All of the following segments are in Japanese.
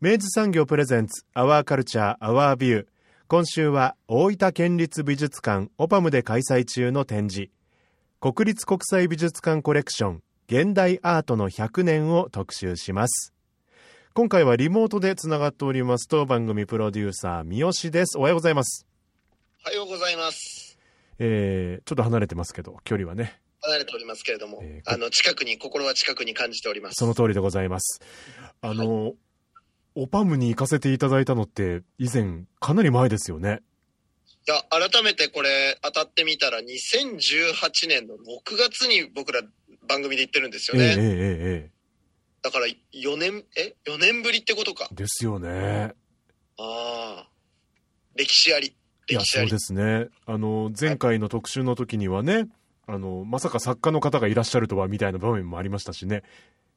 明治産業プレゼンツアワーカルチャーアワービュー今週は大分県立美術館オパムで開催中の展示。国立国際美術館コレクション現代アートの100年を特集します。今回はリモートでつながっておりますと番組プロデューサー三好です。おはようございます。おはようございます。えー、ちょっと離れてますけど距離はね。離れておりますけれども、えーあの近くに心は近くに感じております。その通りでございます。あの、オパムに行かせていただいたのって以前かなり前ですよね。いや改めてこれ当たってみたら2018年の6月に僕ら番組で行ってるんですよね。えええええだから4年え？4年ぶりってことか。え。ですよね。ああ。歴史あり。いや。そうですね。あの前回の特集の時にはねあのまさか作家の方がいらっしゃるとはみたいな場面もありましたしね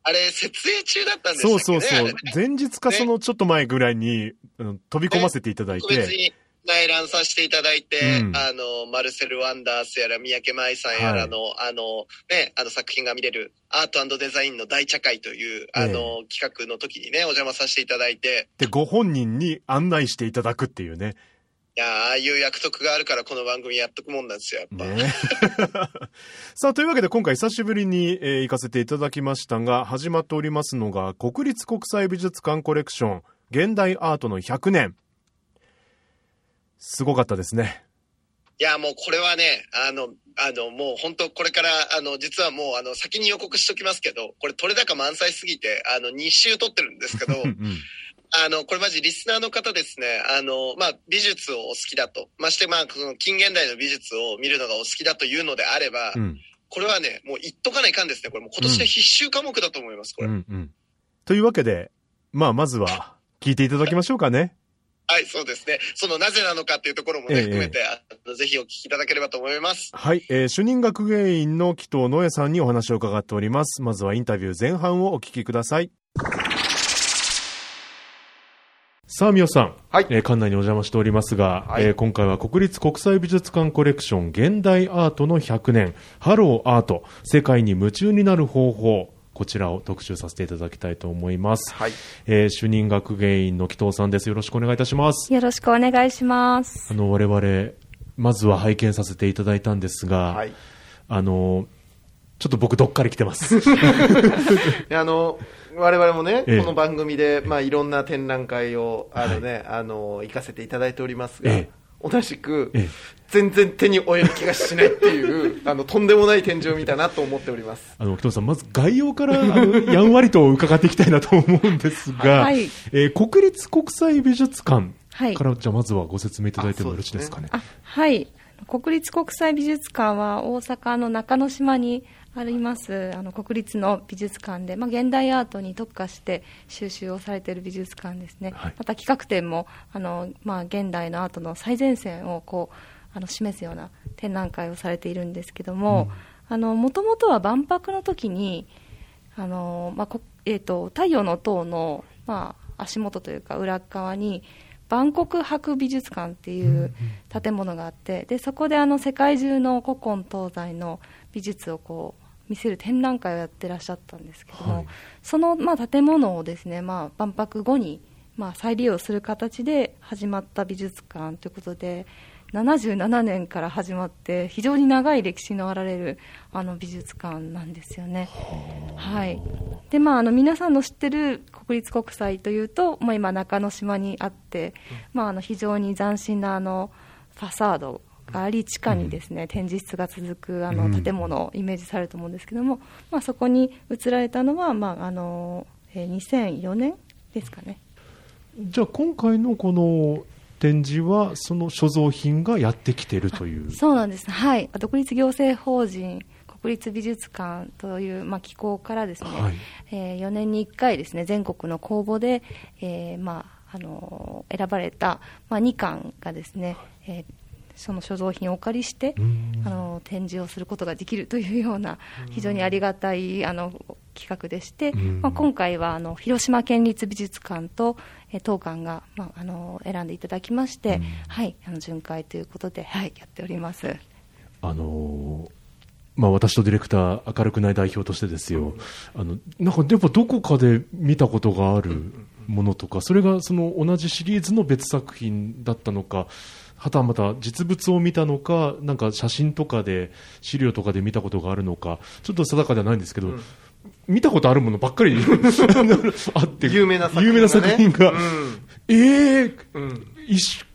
あれ設営中だったんでしたっそう。そうそう。前日かそのちょっと前ぐらいに、あの飛び込ませていただいて、特別に内覧させていただいて、うん。あの、マルセル・ワンダースやら、三宅舞さんやらの、あの、ね、あの作品が見れる、アートデザインの大茶会という、あの、企画の時にね、お邪魔させていただいて、でご本人に案内していただくっていうね。いやーああいう約束があるからこの番組やっとくもんなんですよ、やっぱ。ね。さあというわけで今回久しぶりに、えー行かせていただきましたが始まっておりますのが国立国際美術館コレクション現代アートの100年。すごかったですね。いや、もうこれはね、あの、あの、もう本当これから、あの、実はもう、あの、先に予告しときますけど、これ取れ高満載すぎて、あの、2週取ってるんですけど、うんうんあの、これマジリスナーの方ですね、あの、まあ、美術をお好きだと、ましてまあ、その近現代の美術を見るのがお好きだというのであれば、うん。これはね、もう言っとかないかんですね。これもう今年の必修科目だと思います、これ。うんうん。というわけでまあまずは聞いていただきましょうかね。はい、そうですね。そのなぜなのかっていうところもね、ええ。含めて、あのぜひお聞きいただければと思います。はい、えー主任学芸員の紀藤野江さんにお話を伺っております。まずはインタビュー前半をお聞きくださいさあ、みおさん。はいえー館内にお邪魔しておりますが、はいえー今回は国立国際美術館コレクション現代アートの100年、ハローアート、世界に夢中になる方法、こちらを特集させていただきたいと思います。はい。えー主任学芸員の紀藤さんです。よろしくお願いいたします。よろしくお願いします。あの、我々、まずは拝見させていただいたんですが、はい。あの、ちょっと僕どっかり来てます。であの、我々もね、ええ。この番組で、まあ、いろんな展覧会を、あのね、あの、行かせていただいておりますが、ええ。同じく、ええ。全然手に負える気がしないっていう、あの、とんでもない展示を見たなと思っております。あの、紀藤さん、まず概要から、やんわりと伺っていきたいなと思うんですが、はい。えー国立国際美術館はい。から、じゃあまずはご説明いただいてもよろしいですかね。あ、はい。国立国際美術館は大阪の中之島にあります、あの、国立の美術館で、まあ、現代アートに特化して収集をされている美術館ですね。はい。また企画展も、あの、まあ、現代のアートの最前線をこう、あの、示すような展覧会をされているんですけども、あの、もともとは万博の時に、あの、まあ、こえっ、と、太陽の塔の、まあ、足元というか裏側に、バンコク博美術館っていう建物があって、で、そこであの、世界中の古今東西の美術をこう、見せる展覧会をやってらっしゃったんですけども、はい。その、まあ、建物をですね、まあ、万博後に、まあ、再利用する形で始まった美術館ということで、77年から始まって非常に長い歴史のあられるあの美術館なんですよね。はい。でまあ、あの皆さんの知ってる国立国際というと、まあ、今、中之島にあって、まあ、あの非常に斬新なあのファサードがあり地下にですね、展示室が続くあのうん。建物をイメージされると思うんですけども、まあ、そこに移られたのは、まああのえー2004年ですかね。じゃあ今回のこの展示はその所蔵品がやってきてるという。そうなんです、はい、独立行政法人国立美術館という、まあ、機構からですね、はい。え4年に1回ですね全国の公募で、えーまあ、あの選ばれた、まあ、2館がですね、えーその所蔵品をお借りして、うん。あの展示をすることができるというような非常にありがたいあの企画でして、うん。まあ、今回はあの広島県立美術館と、えー当館が、まあ、あの選んでいただきまして、うん。はい、あの巡回ということで、はい、やっております。あのーまあ、私とディレクター、明るくない代表としてですよ、あのなんかやっぱどこかで見たことがあるものとか、それがその同じシリーズの別作品だったのか、はたまた実物を見たのか、なんか写真とかで、資料とかで見たことがあるのか、ちょっと定かではないんですけど、見たことあるものばっかり あって、有名な作品がね。有名な作品が、うん。えー、うん一緒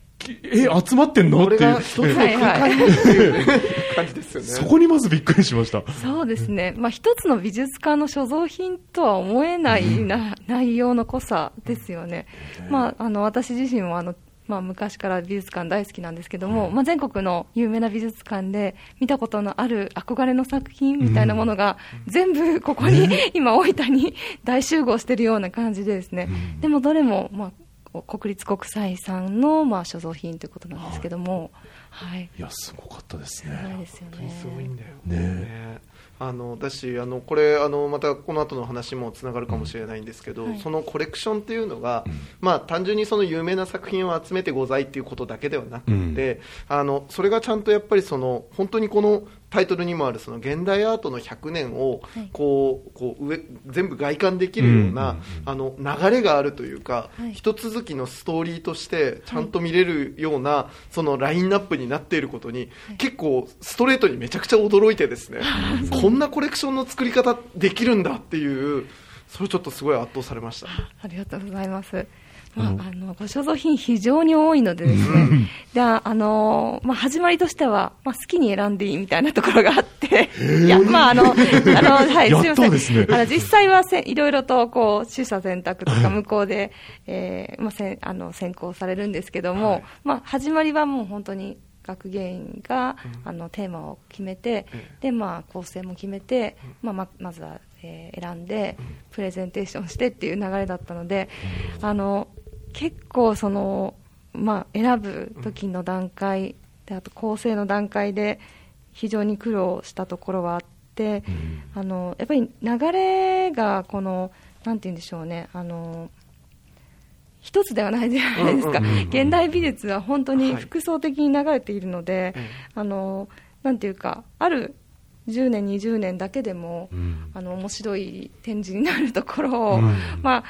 え集まってんの？っていう。が一つのはいはい空間にっていうね感じですよね。そこにまずびっくりしました。そうですね、まあ、一つの美術館の所蔵品とは思えないな、内容の濃さですよね、まあ、あの私自身もあの、まあ、昔から美術館大好きなんですけども、まあ、全国の有名な美術館で見たことのある憧れの作品みたいなものが、全部ここに、今、大分に 大集合しているような感じでですね、でもどれも、まあ、国立国際さんの、まあ、所蔵品ということなんですけども、はい、いや、すごかったですすごいね。ですよ本当にね。すごいんだよねあのだしあのこれあのまたこの後の話もつながるかもしれないんですけど、はい。そのコレクションっていうのが、まあ、単純にその有名な作品を集めてございっていうことだけではなくて、あのそれがちゃんとやっぱりその本当にこのタイトルにもあるその現代アートの100年をはい。こうこう上全部外観できるような、うんあの流れがあるというか、はい。一続きのストーリーとしてちゃんと見れるような、そのラインナップになっていることに、結構ストレートにめちゃくちゃ驚いてですね、こんなコレクションの作り方できるんだっていうそれちょっとすごい圧倒されました。ありがとうございます。まあ、うん。あのご所蔵品非常に多いのでですね、でああのまあ、始まりとしては、まあ、好きに選んでいいみたいなところがあって、いや、まあ、あの、あの、はい、すみません。ね。あの、実際はせいろいろと、こう、取捨選択とか向こうで、えーまあ、せんあの、選考されるんですけども、まあ、始まりはもう本当に、学芸員が、あのテーマを決めて、でまあ、構成も決めて、まあ、ままずは、えー選んで、プレゼンテーションしてっていう流れだったので、あの結構その、まあ、選ぶ時の段階であと構成の段階で非常に苦労したところはあって、あのやっぱり流れがこのなんて言うんでしょうねあの一つではないじゃないですか、現代美術は本当にはい。複層的に流れているので、ええ。あのなんていうかある10年20年だけでも、うん。あの面白い展示になるところを、うん。まあ、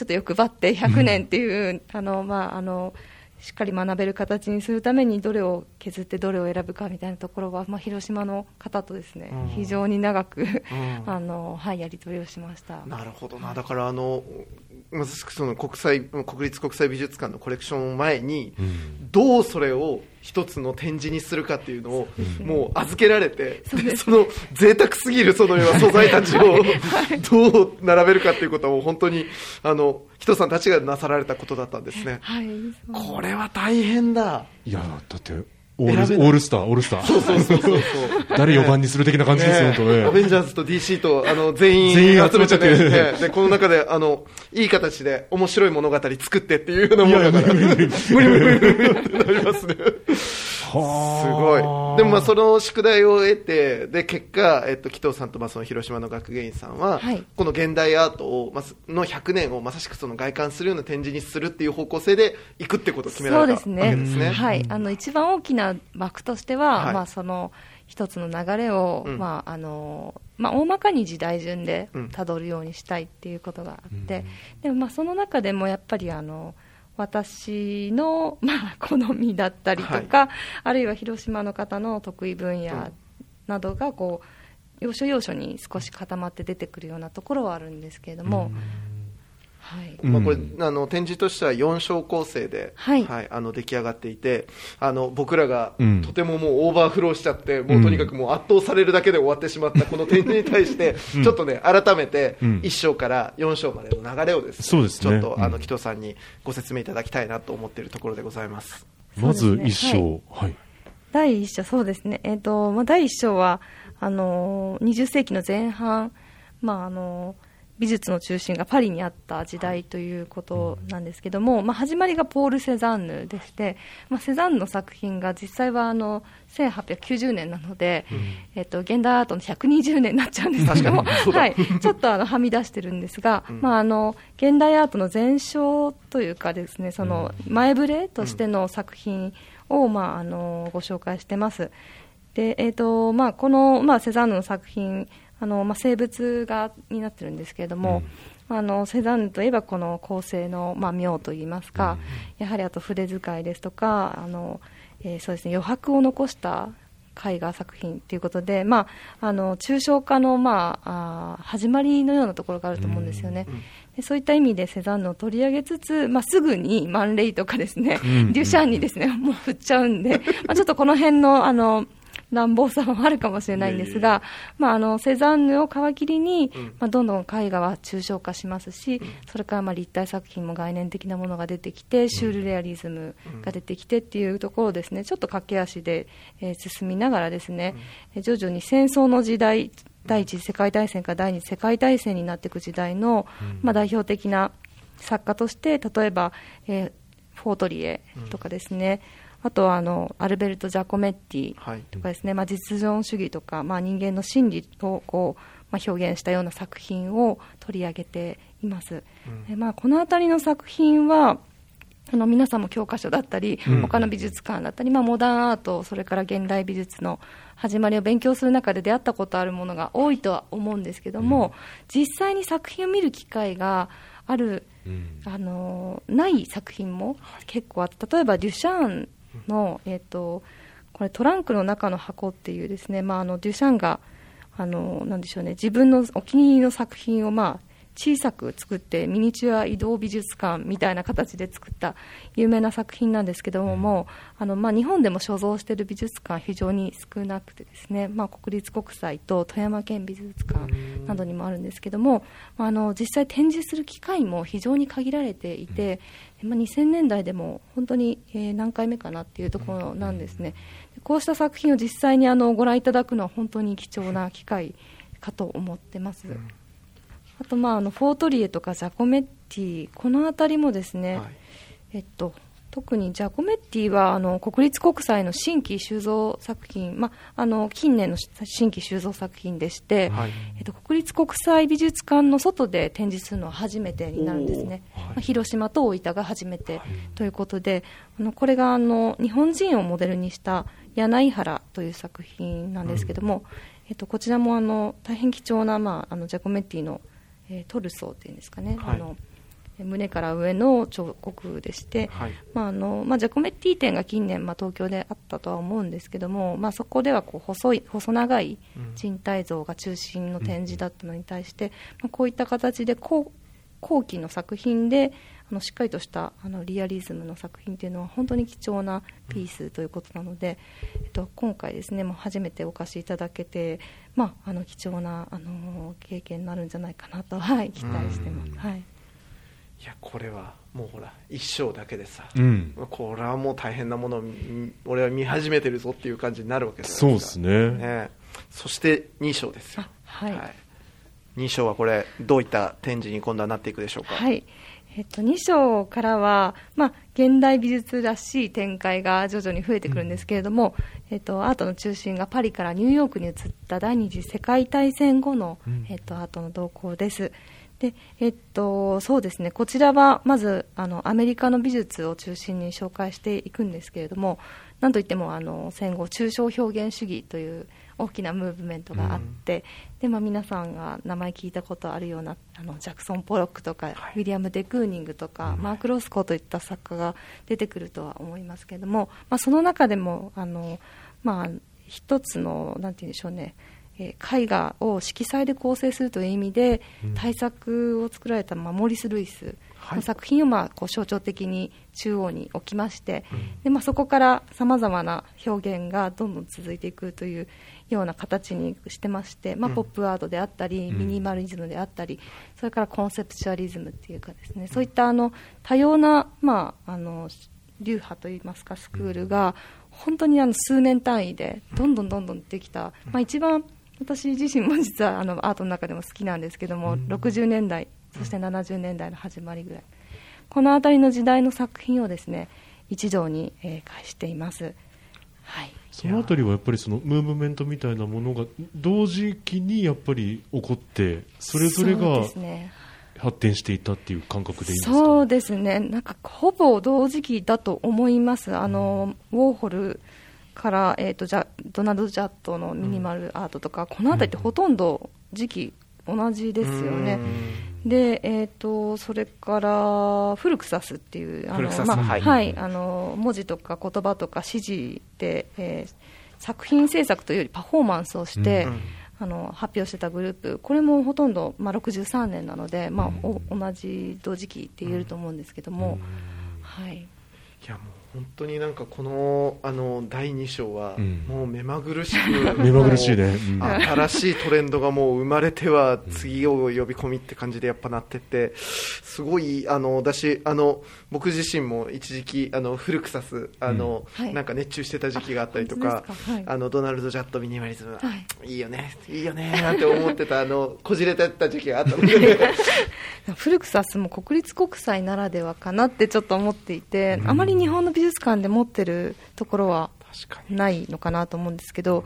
ちょっと欲張って100年っていう、あのまあ、あのしっかり学べる形にするためにどれを削ってどれを選ぶかみたいなところは、まあ、広島の方とですね、うん。非常に長く、ん。あのはい、やり取りをしました。なるほどな、だからあのまさしくその国際国立国際美術館のコレクションを前に、うん。どうそれを一つの展示にするかっていうのをもう預けられて、そうです。その贅沢すぎるその 素材たちをどう並べるかっていうことを本当にあの人さんたちがなさられたことだったんですね。はい、これは大変だ。いや、だって、オールスター、オールスター。そうそうそうそう。誰4番にする的な感じですよ、ね本当ね。アベンジャーズと DC とあの全員全員集めちゃって。ねねでこの中であのいい形で面白い物語作ってっていうようなものだ無理無理無理無理ってなりますねすごい。でもまあその宿題を得てで結果、えっと、紀藤さんとまあその広島の学芸員さんは、はい。この現代アートをまあの100年をまさしくその外観するような展示にするっていう方向性でいくってことを決められたわそうですね。けですね。はい、あの一番大きな枠としては、はい。まあ、その一つの流れを、うん。まああのまあ、大まかに時代順でうん。たどるようにしたいっていうことがあって、でもまあその中でもやっぱりあの私の、まあ、好みだったりとか、はあるいは広島の方の得意分野などがこう要所要所に少し固まって出てくるようなところはあるんですけれども、まあ、これあの展示としては4章構成で、はい。あの出来上がっていてあの僕らがうん。とてももうオーバーフローしちゃって、もうとにかくもう圧倒されるだけで終わってしまったこの展示に対して、うん。ちょっとね改めてうん。1章から4章までの流れをですねそうですね。ちょっとあのうん。紀藤さんにご説明いただきたいなと思っているところでございます。まず一そうですね。章、はい。第一章、そうですね、えーとまあ、第一章はあのー20世紀の前半、まああのー美術の中心がパリにあった時代ということなんですけども、まあ、始まりがポール・セザンヌでして、まあ、セザンヌの作品が実際はあの1890年なので、えっと現代アートの120年になっちゃうんですけども、はい、ちょっとあのはみ出してるんですが、うん。まあ、あの現代アートの前哨というかですねその前触れとしての作品を、まあ、あのご紹介してます。でえーとまあ、この、まあ、セザンヌの作品あの、まあ、生物画になってるんですけれども、あのセザンヌといえばこの構成の、まあ、妙といいますか、やはりあと筆使いですとかあの、えーそうですね、余白を残した絵画作品ということで、まあ、あの抽象化の、まあ、あー始まりのようなところがあると思うんですよね。でそういった意味でセザンヌを取り上げつつ、まあ、すぐにマンレイとかですね、うん。デュシャンにですねもう振っちゃうんで、まあ、ちょっとこの辺のあの乱暴さもあるかもしれないんですが、まあ、あのセザンヌを皮切りに、うん。まあ、どんどん絵画は抽象化しますし、それからまあ立体作品も概念的なものが出てきて、シュールレアリズムが出てきてっていうところをですね。ちょっと駆け足で、えー進みながらですね、えー徐々に戦争の時代第一次世界大戦から第二次世界大戦になっていく時代の、まあ、代表的な作家として例えば、えーフォートリエとかですね、あとはあのアルベルト・ジャコメッティはい。とかですね、まあ、実存主義とか、まあ、人間の心理をこう、まあ、表現したような作品を取り上げています。でまあ、この辺りの作品はあの皆さんも教科書だったり、うん。他の美術館だったり、まあ、モダンアート、それから現代美術の始まりを勉強する中で出会ったことあるものが多いとは思うんですけども、実際に作品を見る機会がある、あのない作品も結構あって、例えばデュシャンの、えっとこれトランクの中の箱っていうですね、まあ、あのデュシャンがあのなんでしょうね自分のお気に入りの作品をまあ小さく作ってミニチュア移動美術館みたいな形で作った有名な作品なんですけども、もうあのまあ日本でも所蔵している美術館は非常に少なくてですね、まあ、国立国際と富山県美術館などにもあるんですけども、まあ、あの実際展示する機会も非常に限られていて、まあ、2000年代でも本当に、えー何回目かなっていうところなんですね。でこうした作品を実際にあのご覧いただくのは本当に貴重な機会かと思ってます。あと、まあ、あのフォートリエとかジャコメッティこの辺りもですね、はい。えっと、特にジャコメッティはあの国立国際の新規収蔵作品、まあ、あの近年の新規収蔵作品でして、はい。えっと、国立国際美術館の外で展示するのは初めてになるんですね、はい。まあ広島と大分が初めてということで、あのこれがあの日本人をモデルにした柳原という作品なんですけども、えっと、こちらもあの大変貴重な、まあ、あのジャコメッティの、えートルソーっていうんですかね、はい。あの胸から上の彫刻でして、はい。まああのまあ、ジャコメッティ展が近年、まあ、東京であったとは思うんですけども、まあ、そこではこう細い細長い人体像が中心の展示だったのに対して、まあ、こういった形で後後期の作品であのしっかりとしたあのリアリズムの作品というのは本当に貴重なピースということなので、えっと、今回ですねもう初めてお貸しいただけて、まあ、あの貴重なあの経験になるんじゃないかなと、はい、期待してます。はい。いやこれはもうほら一章だけでさ、うん。これはもう大変なものを見俺は見始めてるぞっていう感じになるわけじゃそうですね。ね。そして2章ですよ。あはい。2章はこれどういった展示に今度はなっていくでしょうか？はいえっと、2章からは、まあ、現代美術らしい展開が徐々に増えてくるんですけれども、えっと、アートの中心がパリからニューヨークに移った第二次世界大戦後の、えっと、アートの動向です。でえっと、そうですね。こちらはまずあのアメリカの美術を中心に紹介していくんですけれどもなんといってもあの戦後抽象表現主義という大きなムーブメントがあって、でまあ、皆さんが名前聞いたことあるようなあのジャクソン・ポロックとか、はい。ウィリアム・デ・クーニングとか、マーク・ロスコといった作家が出てくるとは思いますけれども、まあ、その中でもあの、まあ、一つのなんて言うんでしょうねえー絵画を色彩で構成するという意味で、大作を作られた、まあ、モーリス・ルイスの作品を、まあ、こう象徴的に中央に置きまして、でまあ、そこからさまざまな表現がどんどん続いていくというような形にしてまして、まあ、ポップアートであったり、ミニマリズムであったりそれからコンセプチュアリズムっていうかですねそういったあの多様な、まあ、あの流派といいますかスクールが本当にあの数年単位でどんどんどんどんできた、まあ、一番私自身も実はあのアートの中でも好きなんですけども、60年代そして70年代の始まりぐらい。この辺りの時代の作品をですね一堂に、えー介しています。はいそのあたりはやっぱりそのムーブメントみたいなものが同時期にやっぱり起こってそれぞれが発展していったっていう感覚でいいんですか？そうですね、なんかほぼ同時期だと思います、あのウォーホルから、えー、とじゃドナルド・ジャットのミニマルアートとか、この辺りってほとんど時期同じですよね。で、えー、とそれからフルクサスっていうあフルクサスまあはい。はい、あの文字とか言葉とか指示で、えー作品制作というよりパフォーマンスをして、うんあの発表してたグループ、これもほとんど、まあ、63年なので、まあお同じ同時期って言えると思うんですけども、はい、いやもう本当になんかこのあの第2章はうん。もう目まぐるしく 目まぐるしいね、うん。新しいトレンドがもう生まれては次を呼び込みって感じでやっぱなってってすごいあの私あの僕自身も一時期あのフルクサスあの、うん。はい。なんか熱中してた時期があったりとあか本当ですか。はい。あのドナルド・ジャット・ミニマリズム、、はい。いよね。いいよねなんて思ってたあのこじれてた時期があったので。フルクサスも国立国際ならではかなってちょっと思っていて、あまり日本の美術館で持ってるところはないのかなと思うんですけど、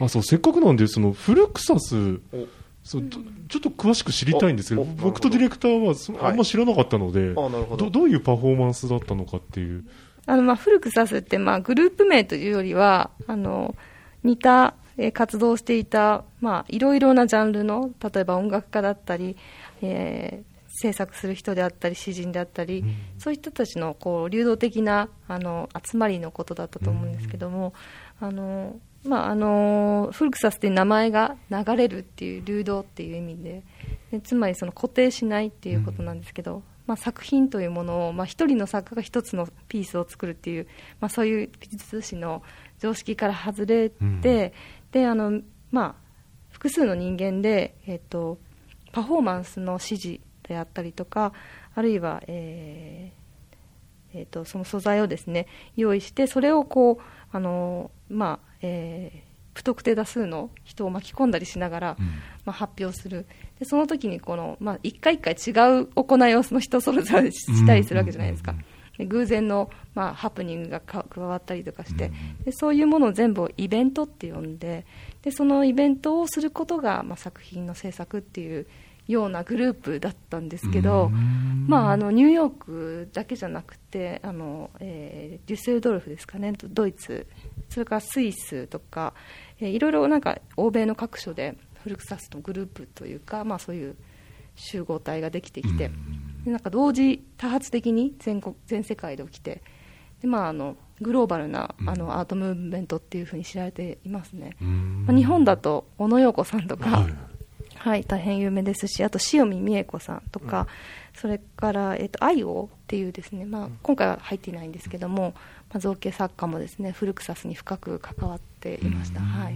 あそうせっかくなんでそのフルクサスおそうちょっと詳しく知りたいんですけど僕とディレクターはそあんま知らなかったので、あなるほど。どどういうパフォーマンスだったのかっていう。あのまあフルクサスってまあグループ名というよりはあの似たえー活動をしていたまあいろいろなジャンルの例えば音楽家だったり、えー制作する人であったり詩人であったり、そういった人たちのこう流動的なあの集まりのことだったと思うんですけども、あのまああのフルクサスって名前が流れるっていう流動っていう意味ででつまりその固定しないっていうことなんですけど、まあ、作品というものを、まあ、一人の作家が一つのピースを作るっていう、まあ、そういう美術史の常識から外れて、うん。であのまあ、複数の人間で、えっとパフォーマンスの指示であったりとかあるいは、えーえー、とその素材をですね用意してそれをこうあの、まあえー不特定多数の人を巻き込んだりしながら、まあ、発表する。でその時にこの、まあ、一回一回違う行いをその人それぞれしたりするわけじゃないですか。で偶然の、まあ、ハプニングがか加わったりとかして、でそういうものを全部イベントって呼んででそのイベントをすることが、まあ、作品の制作っていうようなグループだったんですけど、まあ、あのニューヨークだけじゃなくてあの、えーデュッセルドルフですかねドイツ。それからスイスとか、えーいろいろなんか欧米の各所でフルクサスのグループというか、まあ、そういう集合体ができてきて、でなんか同時多発的に全国全世界で起きてで、まあ、あのグローバルなあのアートムーブメントっていうふうに知られていますね、まあ、日本だと小野洋子さんとか、はいはい、大変有名ですし、あと塩見美恵子さんとか、それから、えっと、愛をっていうですね、まあ、今回は入っていないんですけども、まあ、造形作家もですね、フルクサスに深く関わっていました。はい。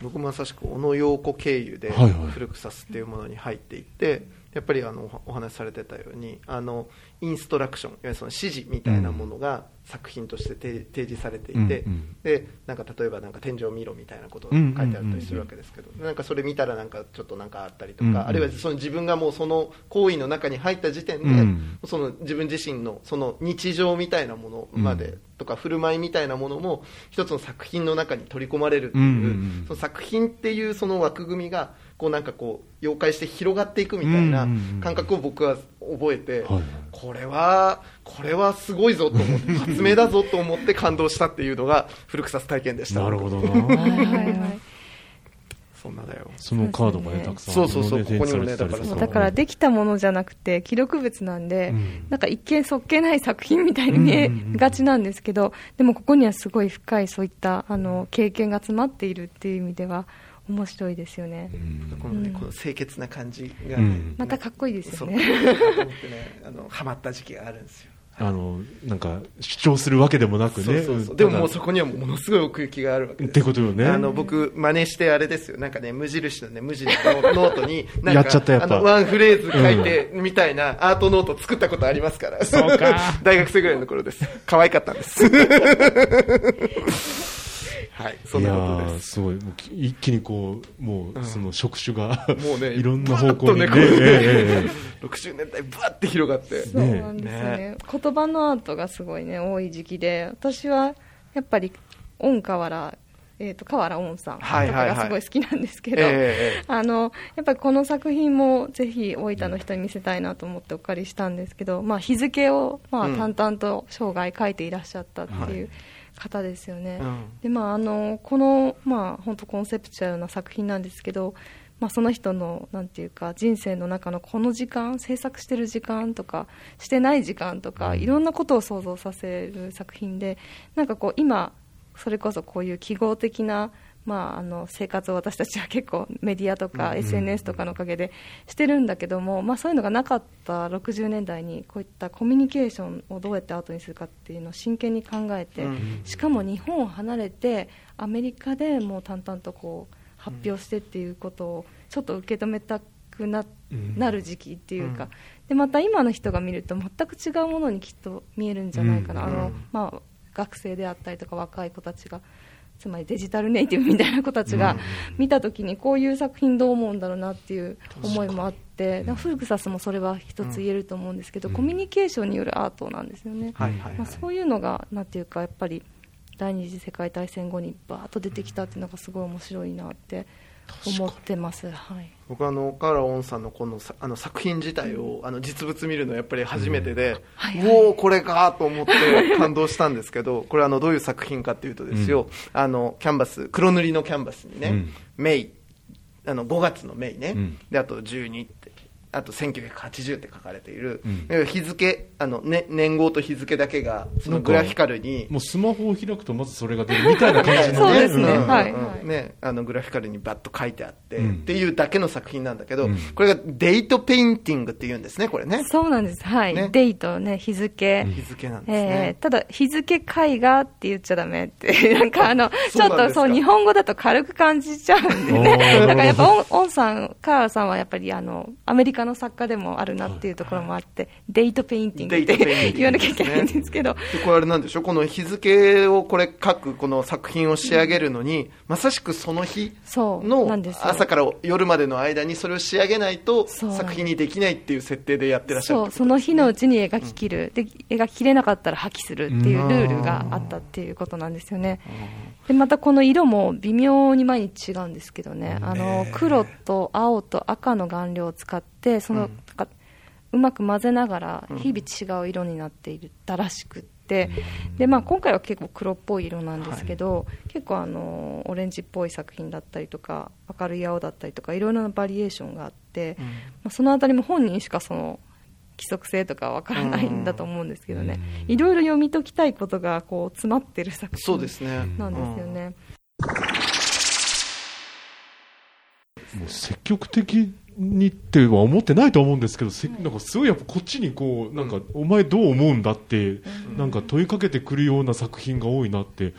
僕もまさしく小野洋子経由ではいはいフルクサスっていうものに入っていって、やっぱりあのお話しされてたようにあのインストラクションいわゆるその指示みたいなものが作品として提提示されていて、うんうん。でなんか例えばなんか天井を見ろみたいなことが書いてあったりするわけですけど、なんかそれ見たらなんかちょっとなんかあったりとか、うんうんあるいはその自分がもうその行為の中に入った時点で、うん。その自分自身のその日常みたいなものまで、うん。とか振る舞いみたいなものも一つの作品の中に取り込まれるっていう、うんうんうん。その作品っていうその枠組みがこうなんかこう妖怪して広がっていくみたいなうんうんうん感覚を僕は覚えて、これはこれはすごいぞと思って発明だぞと思って感動したっていうのがフルクサス体験でした。なるほどな。はいはいはい。そんなだよ。そのカードがね、たくさん、そうそうそうねここにもね展示されてたりとそう。だからできたものじゃなくて記録物なんで、うん。なんか一見そっけない作品みたいに見えがちなんですけど、でもここにはすごい深いそういったあの経験が詰まっているっていう意味では面白いですよね、うん。このね、うん。この清潔な感じが、うん。またかっこいいですよね。と思ってねあのハマった時期があるんですよ。あのなんか主張するわけでもなくね。そうそうそう。でももうそこにはものすごい奥行きがあるわけですってことよね。あの僕真似してあれですよ。なんかね無印のね無地のノートになんかやっちゃったやっぱ。あのワンフレーズ書いてみたいなアートノート作ったことありますから、そうか。大学生ぐらいの頃です。可愛かったんですはいそんなことです。ーすごいもうき一気にこうもうその職種が、もうね いろんな方向にねねえええええ60年代ぶわって広がって。そうなんですよね。言葉のアートがすごいね多い時期で私はやっぱり恩河原えー、と河原恩さんとかはいはいはい。がすごい好きなんですけど、ええあのやっぱりこの作品もぜひ大分の人に見せたいなと思ってお借りしたんですけど、まあ、日付を、まあ、うん。淡々と生涯書いていらっしゃったっていう方ですよね、うん。でまあ、あのこの、まあ、本当コンセプチュアルな作品なんですけど、まあ、その人のなんていうか人生の中のこの時間制作してる時間とかしてない時間とか、いろんなことを想像させる作品でなんかこう今それこそこういう記号的な、まあ、あの生活を私たちは結構メディアとか SNS とかのおかげでしてるんだけども、まあ、そういうのがなかった60年代にこういったコミュニケーションをどうやってアートにするかっていうのを真剣に考えて、うん。しかも日本を離れてアメリカでもう淡々とこう発表してっていうことをちょっと受け止めたくな,、うん。なる時期っていうか、うん。でまた今の人が見ると全く違うものにきっと見えるんじゃないかな、うん。あのまあ、学生であったりとか若い子たちがつまりデジタルネイティブみたいな子たちが見た時にこういう作品どう思うんだろうなっていう思いもあってフルクサスもそれは一つ言えると思うんですけど、コミュニケーションによるアートなんですよね。まあ、そういうのがなんていうかやっぱり第二次世界大戦後にバーッと出てきたっていうのがすごい面白いなって思ってます、はい、僕はあの岡原恩さんのこのさあの作品自体をあの実物見るのはやっぱり初めてで、はいはい。おおこれかと思って感動したんですけど これあのどういう作品かっていうとですよ、あのキャンバス黒塗りのキャンバスにね、うん。メイあの5月のメイね、うん。であと12ってあと1980って書かれている、うん。で日付あの、ね、年号と日付だけがそのグラフィカルに。もうスマホを開くとまずそれが出るみたいな感じのそうですね。ん。はい。うん。はいねあのグラフィカルにバッと書いてあって、うん。っていうだけの作品なんだけど、うん。これが Date Painting っていうんですねこれね。そうなんです、はい。ね。デイトね日付、日付なんですえねー、ただ日付絵画って言っちゃダメって なんかあのちょっとそう日本語だと軽く感じちゃうんでおねーだからやっぱオンオンさんカワラさんはやっぱりあのアメリカの作家でもあるなっていうところもあって、 Date Painting って言わなきゃいけないんですけど、でこれあれなんでしょこの日付をこれ書くこの作品を仕上げるのに、まさしくその日の朝から夜までの間にそれを仕上げないと作品にできないっていう設定でやってらっしゃるそうその日のうちに描き切る、で描ききれなかったら破棄するっていうルールがあったっていうことなんですよね、でまたこの色も微妙に毎日違うんですけどね、あの黒と青と赤の顔料を使ってその、なんかうまく混ぜながら日々違う色になっていったらしくって、でまあ、今回は結構黒っぽい色なんですけど、結構あのオレンジっぽい作品だったりとか明るい青だったりとかいろいろなバリエーションがあって、まあ、そのあたりも本人しかその規則性とかわからないんだと思うんですけどね、いろいろ読み解きたいことがこう詰まってる作そう品ですね。なんですよね。もう積極的にっては思ってないと思うんですけど、せなんかすごいやっぱこっちにこうなんか、お前どう思うんだって、なんか問いかけてくるような作品が多いなって、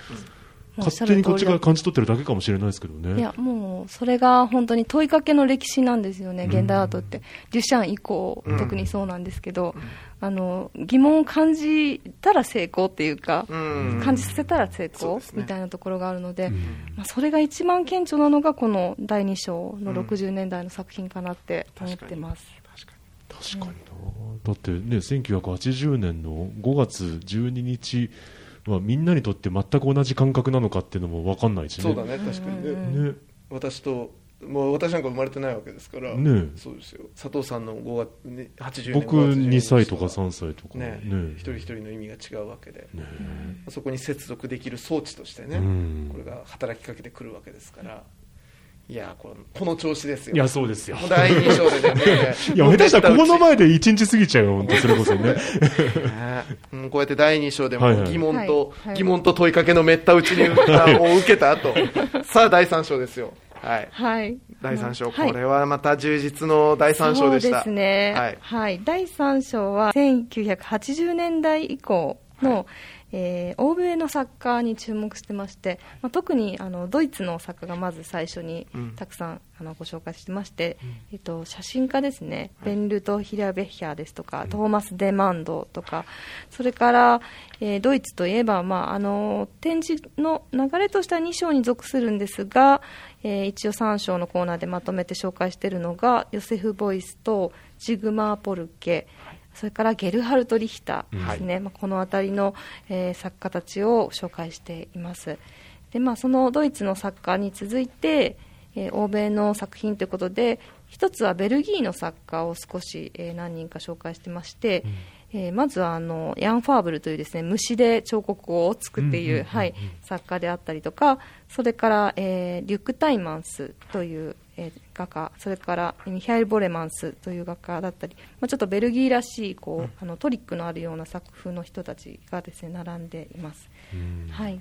勝手にこっちが感じ取ってるだけかもしれないですけどね。いやもうそれが本当に問いかけの歴史なんですよね、現代アートって、デュシャン以降、特にそうなんですけど、あの疑問を感じたら成功っていうか、うん。感じさせたら成功、みたいなところがあるので、まあ、それが一番顕著なのが、この第2章の60年代の作品かなって思ってます。確かに。な、だってね、1980年の5月12日はみんなにとって全く同じ感覚なのかっていうのも分かんないしね。そうだね確かに。ね、ね。私ともう私なんか生まれてないわけですから、ね。そうですよ。佐藤さんの5月、ね、80年僕5月12 2歳とか日は3歳とかね。ね。一人一人の意味が違うわけで、ね。そこに接続できる装置としてね、うん。これが働きかけてくるわけですからいやこのこの調子ですよ。いや、そうですよ。第二章でね。いや、下手したらここの前で一日過ぎちゃうよ、本当それこそね。ね。うんこうやって第二章でもはいはい。疑問と、はいはい。疑問と問いかけのめった打ちにあを受けた後。さあ第三章ですよ。はい。はい。第三章、はい。これはまた充実の第三章でした。そうですね。はい。はい。第3章は1980年代以降の、えー欧米の作家に注目してまして、まあ、特にあのドイツの作家がまず最初にうん。たくさん、あのご紹介してまして、えっと、写真家ですね、ベンルト・ヒラベッヒャーですとか、トーマス・デ・マンドとか、それから、えードイツといえば、まあ、あの展示の流れとしては2章に属するんですが、えー一応3章のコーナーでまとめて紹介しているのがヨセフ・ボイスとジグマー・ポルケ、それからゲルハルト・リヒターですね、まあ、この辺りの、えー作家たちを紹介しています。で、まあ、そのドイツの作家に続いて、えー欧米の作品ということで一つはベルギーの作家を少し、えー何人か紹介してまして、えーまずはあのヤン・ファーブルというですね虫で彫刻を作っている、はい、作家であったりとかそれから、えーリュック・タイマンスという、えー画家それからミハエル・ボレマンスという画家だったり、まあ、ちょっとベルギーらしいこう、あのトリックのあるような作風の人たちがですね並んでいます。はい。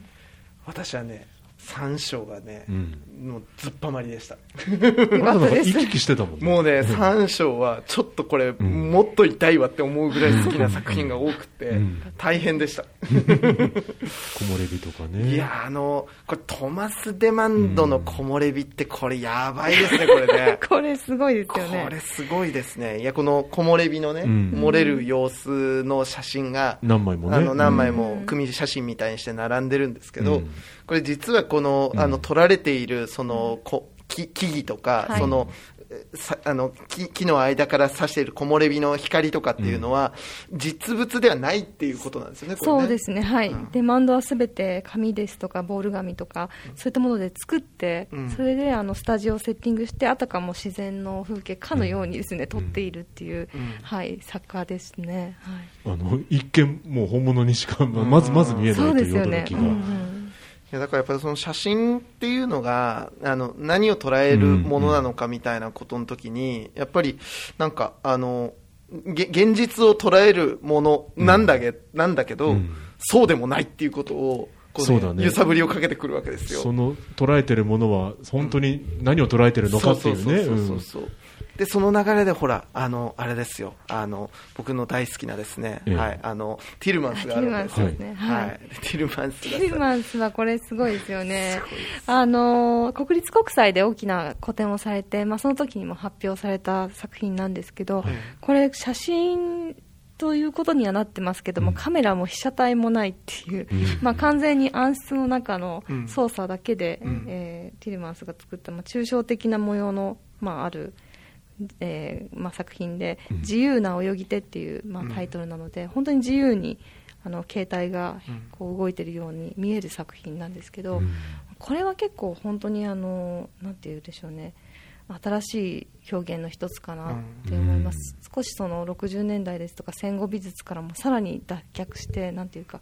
私はね三章がね、うんもうずっぱまりでしたよあなかったたなんかです行き来してたもんね。もうね、三章はちょっとこれ、もっと痛いわって思うぐらい好きな作品が多くてうん、大変でした。木漏れ日とかね。いや、あの、これトマス・デマンドの木漏れ日ってこれやばいですね、これね。これすごいですこよねれすごいですね。いや、この木漏れ日のね、うん漏れる様子の写真が、何枚もね。あの何枚も。も組写真みたいにして並んでるんですけど、うんこれ実はこのあの撮られているそのこ木木々とか、はい。そのえさあの木木の間から差している木漏れ日の光とかっていうのは、実物ではないっていうことなんですよね、これね。そうですね、はい、うん。デマンドはすべて紙ですとか、ボール紙とか、そういったもので作って、うん。それであのスタジオをセッティングして、あたかも自然の風景かのようにですね、撮っているっていう、うん。はい、作家ですね。はい。あの、一見もう本物にしか、まずまず見えなそいうというですよね。驚き。が。うんうん。いやだからやっぱりその写真っていうのがあの何を捉えるものなのかみたいなことの時に、やっぱりなんかあのげ現実を捉えるものなんだけ,、なんだけど、うん。そうでもないっていうことをそうだね。揺さぶりをかけてくるわけですよ。その捉えてるものは本当に何を捉えてるのかっていうね。でその流れでほらあのあれですよ。あの僕の大好きなですね、ええ。はいあのティルマンスがあるんですよ。ティルマンスですねはい。はい。ティルマンスがティルマンスはこれすごいですよね。すごいです。あの、国立国際で大きな個展をされて、まあ、その時にも発表された作品なんですけど、これ写真ということにはなってますけども、うん。カメラも被写体もないっていう、うん。まあ、完全に暗室の中のうん。操作だけで、うん。えーティルマンスが作った、まあ、抽象的な模様の、まあ、ある、えーまあ、作品で「うん。自由な泳ぎ手」っていう、まあうん、タイトルなので、本当に自由にあの携帯がうん。こう動いてるように見える作品なんですけど、うん。これは結構本当にあのなんて言うでしょうね。新しい表現の一つかなって思います、少しその60年代ですとか戦後美術からもさらに脱却してなんていうか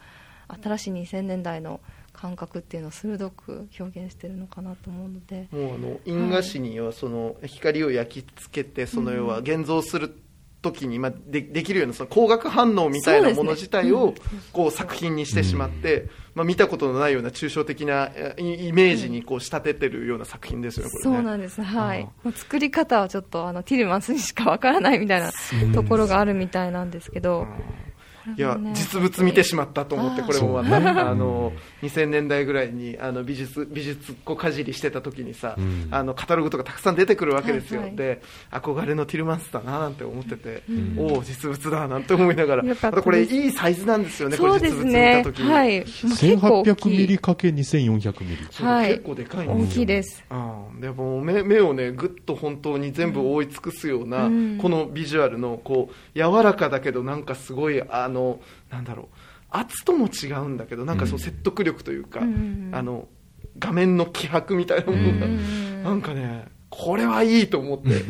新しい2000年代の感覚っていうのを鋭く表現してるのかなと思うので。もうあの因果紙にはその光を焼き付けてその要は現像する時にまあでできるようなその光学反応みたいなもの自体をこう作品にしてしまって、まあ、見たことのないような抽象的なえイイメージにこう仕立ててるような作品ですよね、ね。そうなんです、はい。作り方はちょっとあのティルマンスにしかわからないみたいなところがあるみたいなんですけど、いや実物見てしまったと思ってこれもまた。あの2000年代ぐらいにあの美術美術こうかじりしてた時にさ、うん。あのカタログとかたくさん出てくるわけですよ、はいはい。で憧れのティルマンスだななんて思ってて、ん。おお実物だなんて思いながらよかったですまたこれいいサイズなんですよねこれ実物見た時に、はい。もう結構大1800きい。ミリかけ2400ミリ。結構でかいん大ですよ。きいです。うん、でもう目目をねぐっと本当に全部覆い尽くすような、うん。このビジュアルのこう柔らかだけどなんかすごいあのなんだろう圧とも違うんだけどなんかそう説得力というか、うんあの画面の気迫みたいなものが、うんなんかねこれはいいと思って、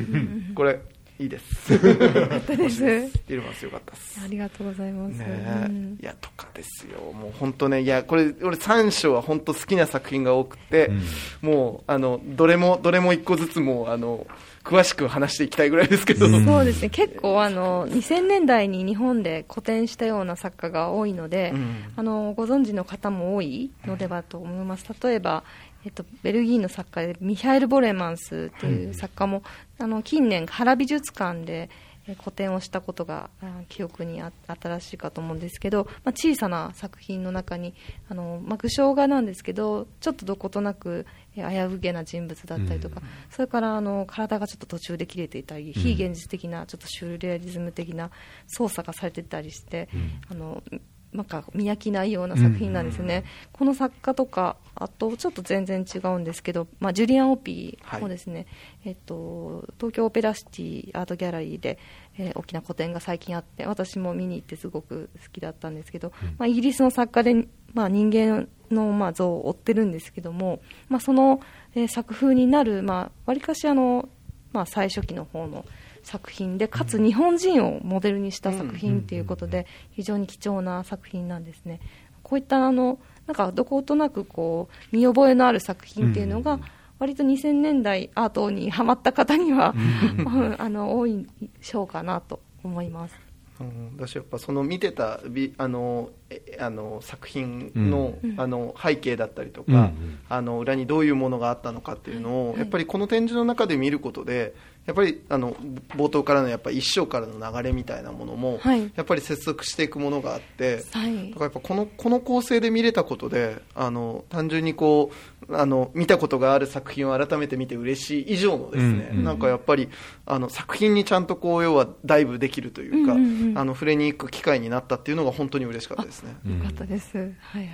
これいいです。かったです。イルマンスよかったです。ありがとうございます。ねえ。うん。いやとかですよ。もう本当ねいやこれ俺3章は本当好きな作品が多くて、もうあのどれもどれも1個ずつもうあの詳しく話していきたいぐらいですけど、そうですね。結構あの2000年代に日本で古典したような作家が多いので、うん。あのご存知の方も多いのではと思います。例えば、えっと、ベルギーの作家でミハエル・ボレマンスという作家も、あの近年原美術館でえー個展をしたことがあ記憶にあ新しいかと思うんですけど、まあ、小さな作品の中にあの、まあ、具象画なんですけどちょっとどことなくえー危うげな人物だったりとか、それからあの体がちょっと途中で切れていたり、非現実的なちょっとシューレアリズム的な操作がされてたりして、あのなんか見飽きないような作品なんですね、この作家とかあとちょっと全然違うんですけど、まあ、ジュリアン・オピーもですね、えっと、東京オペラシティアートギャラリーで、えー大きな個展が最近あって私も見に行ってすごく好きだったんですけど、まあ、イギリスの作家で、まあ、人間のまあ像を追ってるんですけども、まあ、その、えー作風になる、まあ、割かしあの、まあ、最初期の方の作品でかつ日本人をモデルにした作品ということで非常に貴重な作品なんですね。こういったあのなんかどことなくこう見覚えのある作品っていうのが、割と2000年代アートにハマった方には、うん あの多い賞かなと思います。うん、私やっぱその見てたびあのえあの作品の,、うん。あの背景だったりとか、うんうん。あの裏にどういうものがあったのかっていうのを、はい。やっぱりこの展示の中で見ることでやっぱりあの冒頭からのやっぱ一章からの流れみたいなものも、はいやっぱり接続していくものがあって、はいだからやっぱこのこの構成で見れたことであの単純にこうあの見たことがある作品を改めて見て嬉しい以上のですね、うんうんなんかやっぱりあの作品にちゃんとこう要はダイブできるというか、うんうんうんあの触れに行く機会になったっていうのが本当に嬉しかったですね。うんよかったです。はいはい。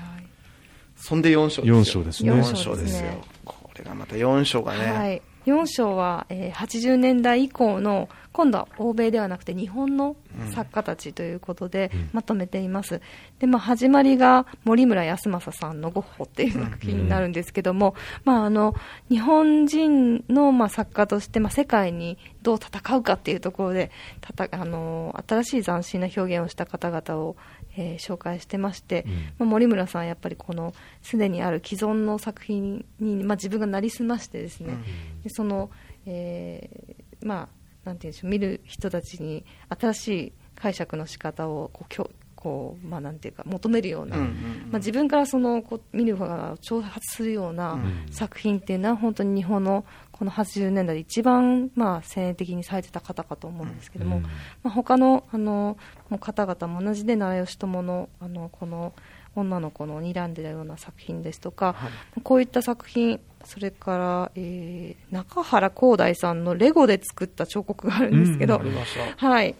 そんで4章ですよ。4章ですね4 4章章ですすね。これがまた4章がね。はい、4章は、えー80年代以降の今度は欧米ではなくて日本の作家たちということでまとめています、でまあ、始まりが森村康政さんの「ゴッホ」っていう作品になるんですけども、まあ、あの日本人の、まあ、作家として、まあ、世界にどう戦うかっていうところでたたあの新しい斬新な表現をした方々を、えー紹介してまして、まあ、森村さんやっぱりこのすでにある既存の作品に、まあ、自分がなりすましてですね、でその、えーまあなんていうんでしょう見る人たちに新しい解釈の仕方をこうきょこうまあなんていうか求めるような、うんうんうん。まあ、自分からそのこう見る側を挑発するような作品っていうのは本当に日本のこの80年代で一番まあ先鋭的にされてた方かと思うんですけども、まあ、他のあのもう方々も同じで奈良義朝のあのこの女の子の睨んでたような作品ですとか、こういった作品それから、えー中原光大さんのレゴで作った彫刻があるんですけど、ありました。はい、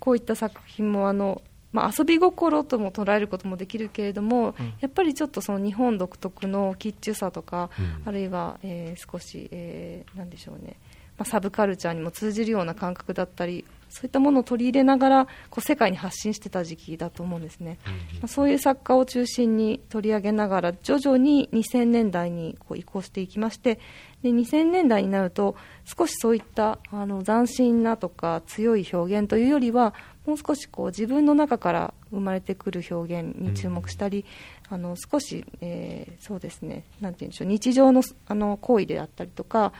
こういった作品もあの、まあ、遊び心とも捉えることもできるけれども、やっぱりちょっとその日本独特のキッチュさとか、あるいは、えー少し、えーなんでしょうね、まあ、サブカルチャーにも通じるような感覚だったりそういったものを取り入れながらこう世界に発信してた時期だと思うんですね、まあ、そういう作家を中心に取り上げながら徐々に2000年代にこう移行していきましてで2000年代になると少しそういったあの斬新なとか強い表現というよりはもう少しこう自分の中から生まれてくる表現に注目したり、あの少し、えーそうですね。なんて言うんでしょう。日常のあの行為であったりとか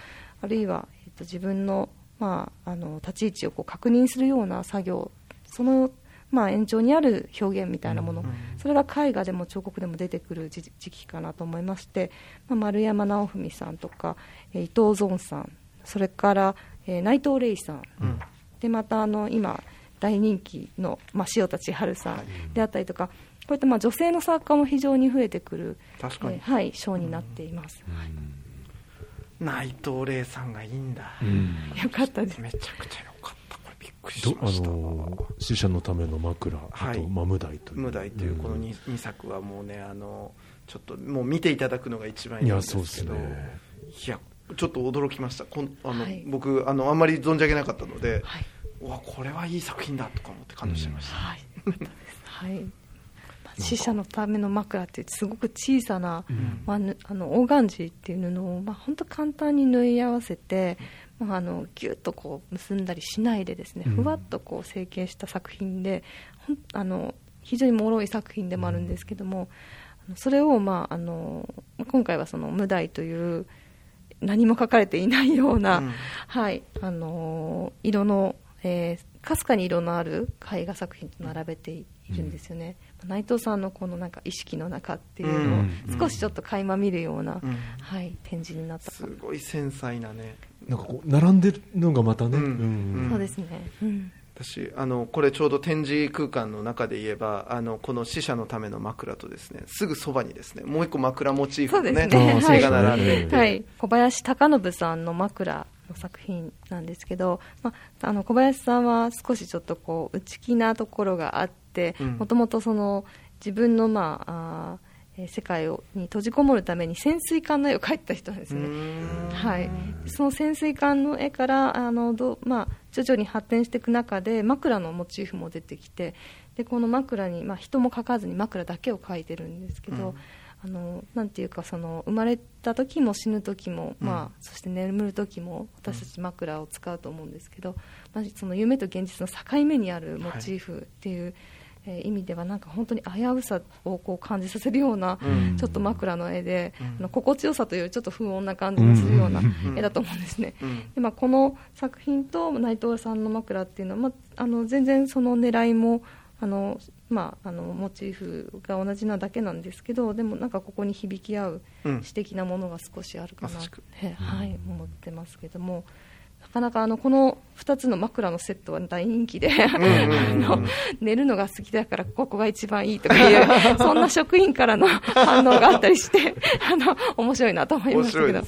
あるいは、えー、と自分の,、まあ、あの立ち位置をこう確認するような作業その、まあ、延長にある表現みたいなもの、それが絵画でも彫刻でも出てくる時時期かなと思いまして、まあ、丸山直文さんとか、えー伊藤ゾンさんそれから、えー内藤玲さん、でまたあの今大人気の、まあ、塩田千春さんであったりとか、こういったまあ女性の作家も非常に増えてくる、確かに。えーはい、賞になっています、内藤玲さんがいいんだ。よかったです。めちゃくちゃ良かった。これびっくりしました。の死者のための枕、はい。あと、まあ、無題という。無題というこの 2, 二作はもうねあのちょっともう見ていただくのが一番いいんいやですけど。そうですね。いやちょっと驚きました。こんあの、はい。僕あのあんまり存じ上げなかったので、はい。うわこれはいい作品だとか思って感動しました、はい、はい。まあ死者のための枕っていうすごく小さな、まあ、ぬあのオーガンジーっていう布を、まあ、本当簡単に縫い合わせて、まあ、あのギュッとこう結んだりしないでですね、ふわっとこう成形した作品でほんあの非常に脆い作品でもあるんですけども、それを、まあ、あの今回はその無題という何も書かれていないような、うん。はいあの色の、えーかすかに色のある絵画作品と並べているんですよね、内藤さんのこのなんか意識の中っていうのをうん。少しちょっと垣間見るような、うん。はい、展示になった。すごい繊細なね。なんかこう並んでるのがまたね、うん。うん。そうですね、うん。私あのこれちょうど展示空間の中で言えばあのこの死者のための枕とですねすぐそばにですねもう一個枕モチーフのねそうですね。あー絵が並んではい、小林貴信さんの枕の作品なんですけど、まあ、あの小林さんは少しちょっとこう内気なところがあってうん。もともとその自分の、まあ、あ世界をに閉じこもるために潜水艦の絵を描いた人なんですうね。はい、その潜水艦の絵からあのど、まあ、徐々に発展していく中で枕のモチーフも出てきてでこの枕に、まあ、人も描かずに枕だけを描いてるんですけど、うんあのなんていうかその生まれた時も死ぬ時も、うん。まあ、そして眠る時も私たち枕を使うと思うんですけど、まあ、その夢と現実の境目にあるモチーフっていう、えー意味ではなんか本当に危うさをこう感じさせるような、うん。ちょっと枕の絵で、うん。あの心地よさというよりちょっと不穏な感じもするようなうん。絵だと思うんですね。うん。でまあ、この作品と内藤さんの枕っていうのは、まあ、あの全然その狙いもあの、まあ、あのモチーフが同じなだけなんですけどでもなんかここに響き合ううん。詩的なものが少しあるかな。って、はい、思ってますけどもなかなかあのこの2つの枕のセットは大人気で、寝るのが好きだからここが一番いいとかいう そんな職員からの反応があったりしてあの面白いなと思いましたけど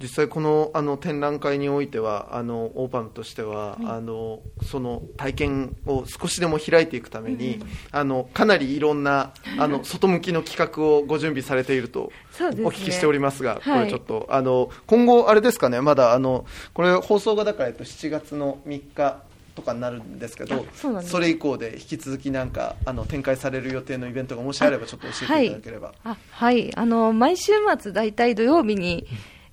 実際このあの展覧会においてはあのオーパムとしては、あのその体験を少しでも開いていくために、あのかなりいろんなあの 外向きの企画をご準備されているとお聞きしておりますが、はい。これちょっとあの今後あれですかねまだあのこれ放送がだからえっと7月の3日とかになるんですけどあそうなんですれ以降で引き続きなんかあの展開される予定のイベントがもしあればちょっと教えていただければ。あはい。あの毎週末大体土曜日に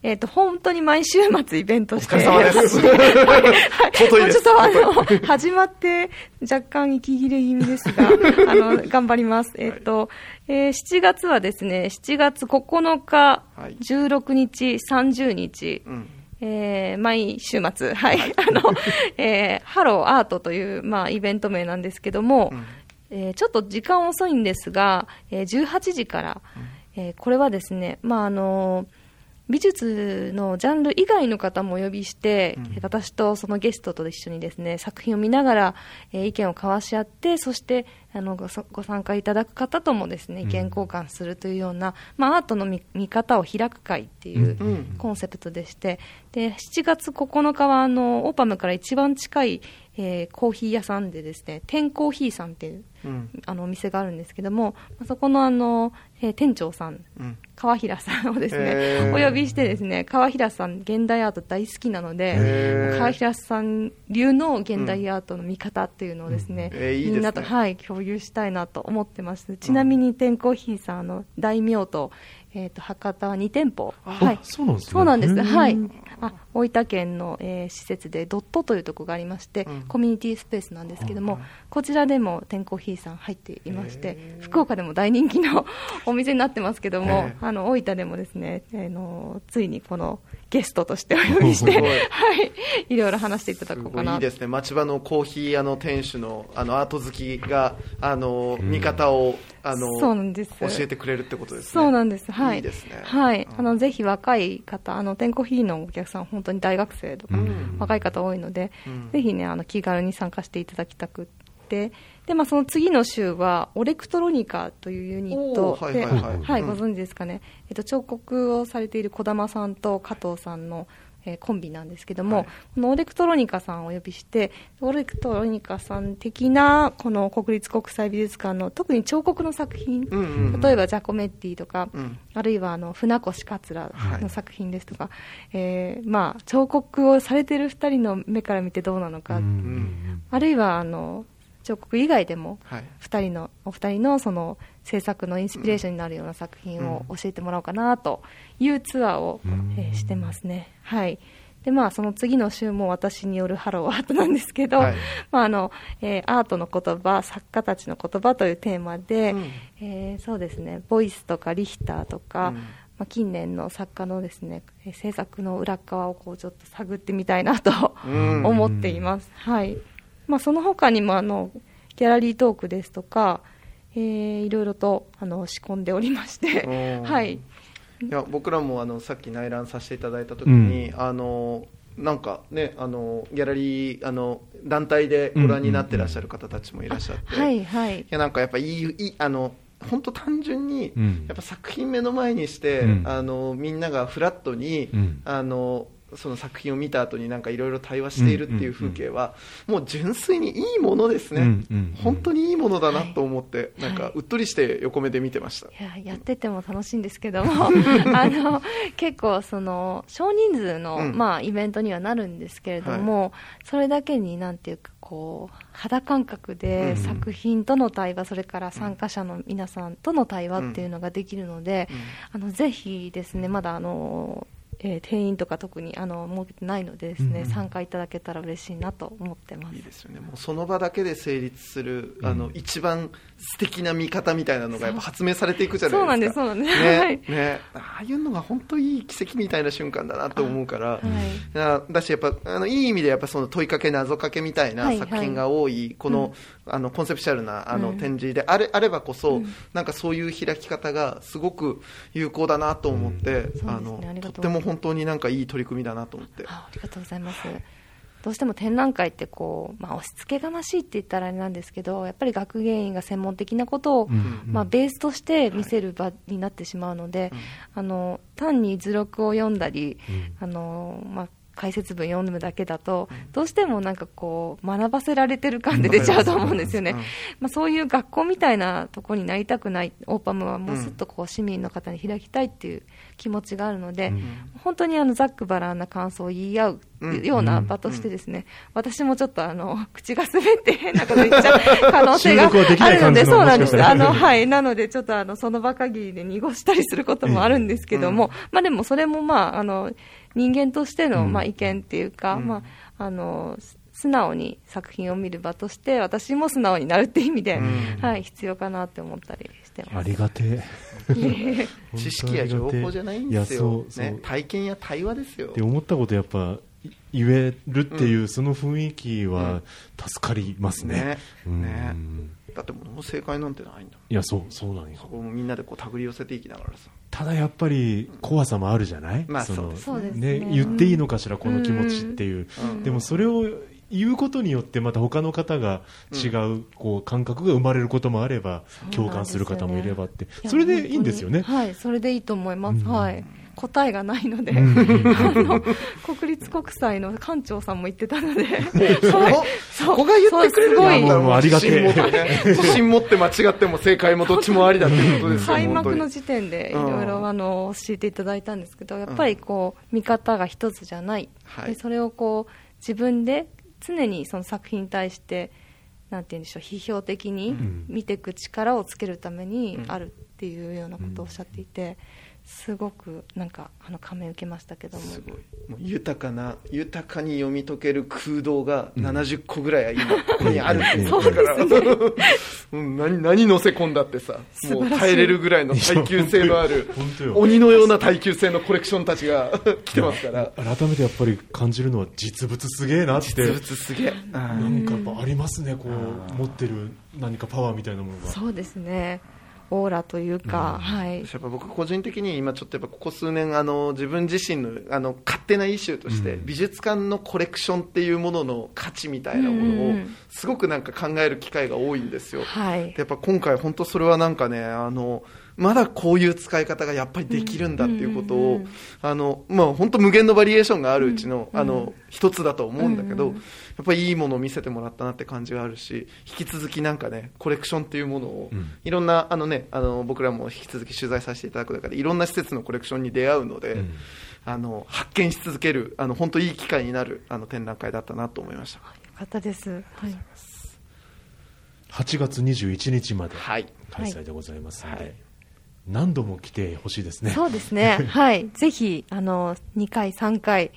えっ、と本当に毎週末イベントしてお疲れ様です。はい。ちょっとあの始まって若干息切れ気味ですが あの頑張ります。えっ、と、えー7月はですね7月9日、はい。16日30日、うん。えー毎週末、はい、あの、えーハローアートという、まあ、イベント名なんですけども、うん。えーちょっと時間遅いんですが、えー18時から、えーこれはですね、まあ、あの美術のジャンル以外の方もお呼びして、うん。私とそのゲストと一緒にですね作品を見ながら、えー意見を交わし合ってそしてあのごご参加いただく方ともですね意見交換するというような、まあ、アートの見見方を開く会っていううん。コンセプトでしてで7月9日はあのオーパムから一番近い、えーコーヒー屋さんでですね天コーヒーさんっていううんあのお店があるんですけどもまあそこのあの、えー店長さんうん。川平さんをですね、お呼びしてですね川平さん現代アート大好きなのへでー川平さん流の現代アートの見方っていうのをですね、みんなと、はい、共有したいなと思ってます。ちなみに天コーヒーさんあの大名と,、えー、と博多は2店舗。はい。そうなんですね。そうなんです。はい。あ大分県の、えー施設でドットというところがありまして、うん。コミュニティスペースなんですけども、はいこちらでも天コーヒーさん入っていまして福岡でも大人気の お店になってますけどもあの大分でもですね、あのついにこのゲストとしてお呼びして、はい、いろいろ話していただすこうかな。ごいいいですね。町場のコーヒー屋の店主のあのアート好きがあの見方をあのそうなんです。教えてくれるってことですね。そうなんです。はい。い。いですね。はい。うん。あの、ぜひ若い方、あの、天コーヒーのお客さん、本当に大学生とか、うん。若い方多いので、うん。ぜひね、あの、気軽に参加していただきたくって、で、まあ、その次の週は、オレクトロニカというユニットで、はいはい。はい、うん。ご存知ですかね。えっと、彫刻をされている児玉さんと加藤さんの、えーコンビなんですけども、はい。このオレクトロニカさんをお呼びして、オレクトロニカさん的な、この国立国際美術館の特に彫刻の作品、うんうんうん。例えばジャコメッティとか、うん。あるいはあの船越桂の作品ですとか、えーまあ、彫刻をされている2人の目から見てどうなのか、ん。あるいはあの彫刻以外でもはい。2人のお二人のその制作のインスピレーションになるような作品を教えてもらおうかなというツアーを、うん。えーしてますね。はい。でまあ、その次の週も私によるハローアートなんですけど、はい。まああのえーアートの言葉、作家たちの言葉というテーマで、うん。えーそうですね、ボイスとかリヒターとか、うん。まあ、近年の作家のですね、えー制作の裏側をこうちょっと探ってみたいなと、うん。思っています。はい。まあ、その他にもあのギャラリートークですとか、えーいろいろとあの仕込んでおりまして、うん はい。いや僕らもあのさっき内覧させていただいた時に、あのなんかねあのギャラリーあの団体でご覧になってらっしゃる方たちもいらっしゃって、はいはい。い。やなんかやっぱいいいいあの本当単純に、うん。やっぱ作品目の前にして、うん。あのみんながフラットに、うん。あのその作品を見た後になんかいろいろ対話しているっていう風景は、もう純粋にいいものですね、うんうんうん。本当にいいものだなと思って、い。なんかはいうっとりして横目で見てました。いややってても楽しいんですけども あの結構その少人数の、うん。まあ、イベントにはなるんですけれども、それだけになんていうかこう肌感覚うんで作品との対話、それから参加者の皆さんとの対話っていうのができるので、あのぜひですねまだあの、えー定員とか特にあの設けてないのでですね、うん。参加いただけたら嬉しいなと思ってます。いいですよね。もうその場だけで成立する、うん。あの一番素敵な見方みたいなのがやっぱ発明されていくじゃないですか。そうなんですそうなんです。はい。ね。ねああいうのが本当いい奇跡みたいな瞬間だなと思うから、はい。だだしやっぱあのいい意味でやっぱその問いかけ謎かけみたいなはい作品が多い、この,、あのコンセプチュアルなあのうん。展示であれあればこそ、うん。なんかそういう開き方がすごく有効だなと思って、うんあのとっても本当になんかいい取り組みだなと思って。あありがとうございます。どうしても展覧会ってこう、まあ、押し付けがましいって言ったらあれなんですけどやっぱり学芸員が専門的なことを、うん。まあ、ベースとして見せる場になってしまうので、あの単に図録を読んだり、あのまあ、解説文読むだけだと、どうしてもなんかこう学ばせられてる感で出ちゃうと思うんですよね、うん。まあ、そういう学校みたいなところになりたくないオーパムはもうすっとこう市民の方に開きたいっていう気持ちがあるので、本当にあのざっくばらんな感想を言い合うような場としてですね、私もちょっとあの 口が滑って変なこと言っちゃう可能性があるので、そうなんです。あの、はい。なので、ちょっとあの、その場限りで濁したりすることもあるんですけども、まあでもそれもまあ、あの、人間としての、うん。まあ意見っていうか、まあ、あの、素直に作品を見る場として、私も素直になるっていう意味で、うん。はい、必要かなって思ったりしてあます。りがてえ。知識や情報じゃないんですいやよそう、そう。ね、体験や対話ですよ。って思ったことやっぱい言えるっていう、その雰囲気は助かりますね。ね。うん。ね。だってもう正解なんてないんだもん。いやそうそうなんよ。そこもみんなでこう手繰り寄せていきながらさただやっぱり怖さもあるじゃない、まあのそうですそうですね。言っていいのかしら、この気持ちっていう、うん。でもそれを言うことによってまた他の方が違うこう感覚が生まれることもあれば、共感する方もいればって。それでいいんですよね。はい、それでいいと思います。うん。はい。答えがないので、ん。あの、国立国際の館長さんも言ってたので、そはい。こそこが言ってくれるんだ。そうすごい。もうもうありがてえ。自信持ってね自信持って間違っても正解もどっちもありだっていうことですよ 開幕の時点でいうん。ろいろあの教えていただいたんですけど、やっぱりこう見方が一つじゃない、はい。でそれをこう自分で常にその作品に対してなんて言うんでしょう批評的にん。見ていく力をつけるためにうん。あるっていうようなことをおっしゃっていて、すごくなんかあの感銘を受けましたけども。すごい。もう豊かな豊かに読み解ける空洞が70個ぐらいは今ここにあるっていう。から、うん、何何乗せ込んだってさもう耐えれるぐらいの耐久性のある 鬼のような耐久性のコレクションたちが 来てますから。改めてやっぱり感じるのは実物すげえなって。実物すげえ。なんかやっぱありますね。こう持ってる何かパワーみたいなものが。そうですねオーラというか、はい。やっぱ僕個人的に今ちょっとやっぱここ数年あの自分自身のあの勝手なイシューとして、うん。美術館のコレクションっていうものの価値みたいなものをうんうん。すごくなんか考える機会が多いんですよ、はい。でやっぱ今回本当それはなんかねあのまだこういう使い方がやっぱりできるんだっていうことを、あのまあ本当無限のバリエーションがあるうちの,、うんあの一つだと思うんだけど、うんうん。やっぱりいいものを見せてもらったなって感じがあるし引き続きなんかねコレクションっていうものを、うん。いろんなあのねあの僕らも引き続き取材させていただく中でいろんな施設のコレクションに出会うので、うん。あの発見し続けるあの本当いい機会になるあの展覧会だったなと思いました。よかったです、はい、8月21日まではい。開催でございますので、はい何度も来てほしいですね。そうですね。はい。ぜひあの2回3回、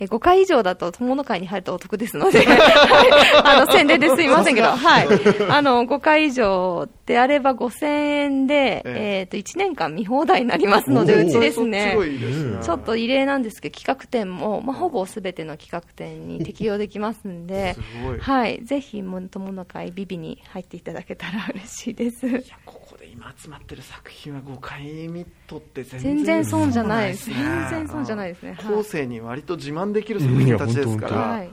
え5回以上だと友の会に入るとお得ですので、は い あの宣伝ですいませんけど、はい、あの5回以上であれば5000円で、ええ。ー、と1年間見放題になりますので、うちですね。すご。いですね。ちょっと異例なんですけど、企画展も、まあ、ほぼすべての企画展に適用できますんで、はい、ぜひ、もともの会ビビに入っていただけたら嬉しいです。集まってる作品は5回見とって全全然損じゃないです。ね全然損じゃないですね。後世に割と自慢できる作品たちですから、うんいい。い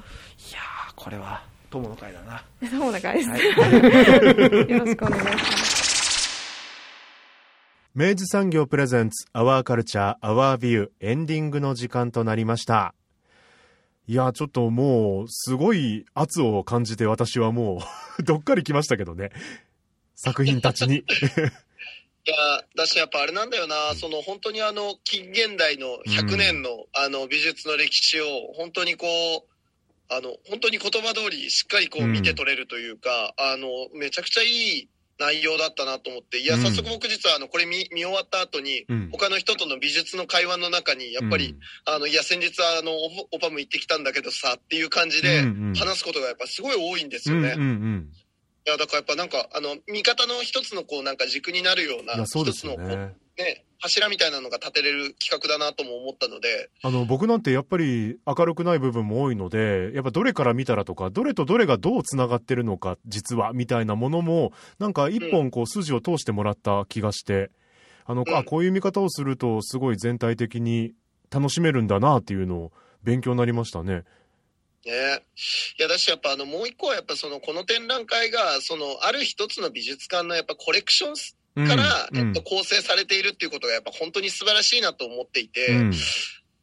やーこれは友の会だなそうな感じです。よろしくお願いします。明治産業プレゼンツアワーカルチャーアワービューエンディングの時間となりましたいやちょっともうすごい圧を感じて私はもう どっかり来ましたけどね作品たちに。いや、だしやっぱあれなんだよな、その本当にあの、近現代の100年の、あの、美術の歴史を、本当にこう、あの、本当に言葉通りしっかりこううん。見て取れるというか、あの、めちゃくちゃいい内容だったなと思って、いや、うん。早速僕実はあの、これ見見終わった後に、うん。他の人との美術の会話の中に、やっぱり、あの、いや、先日あの、オオパム行ってきたんだけどさ、っていう感じでうんうん。話すことがやっぱすごい多いんですよね。うんうんうんいや、だからやっぱなんか、あの、見方の一つのこう、なんか軸になるような、一つのこう、ねね、柱みたいなのが立てれる企画だなとも思ったので、あの僕なんてやっぱり明るくない部分も多いのでやっぱどれから見たらとかどれとどれがどうつながってるのか実はみたいなものもなんか一本こう筋を通してもらった気がして、あのうん。あこういう見方をするとすごい全体的に楽しめるんだなっていうのを勉強になりましたね。ね。いや、だしやっぱあの、もう一個はやっぱその、この展覧会が、その、ある一つの美術館のやっぱコレクションうんから、うんえっと、構成されているっていうことがやっぱ本当に素晴らしいなと思っていて、うん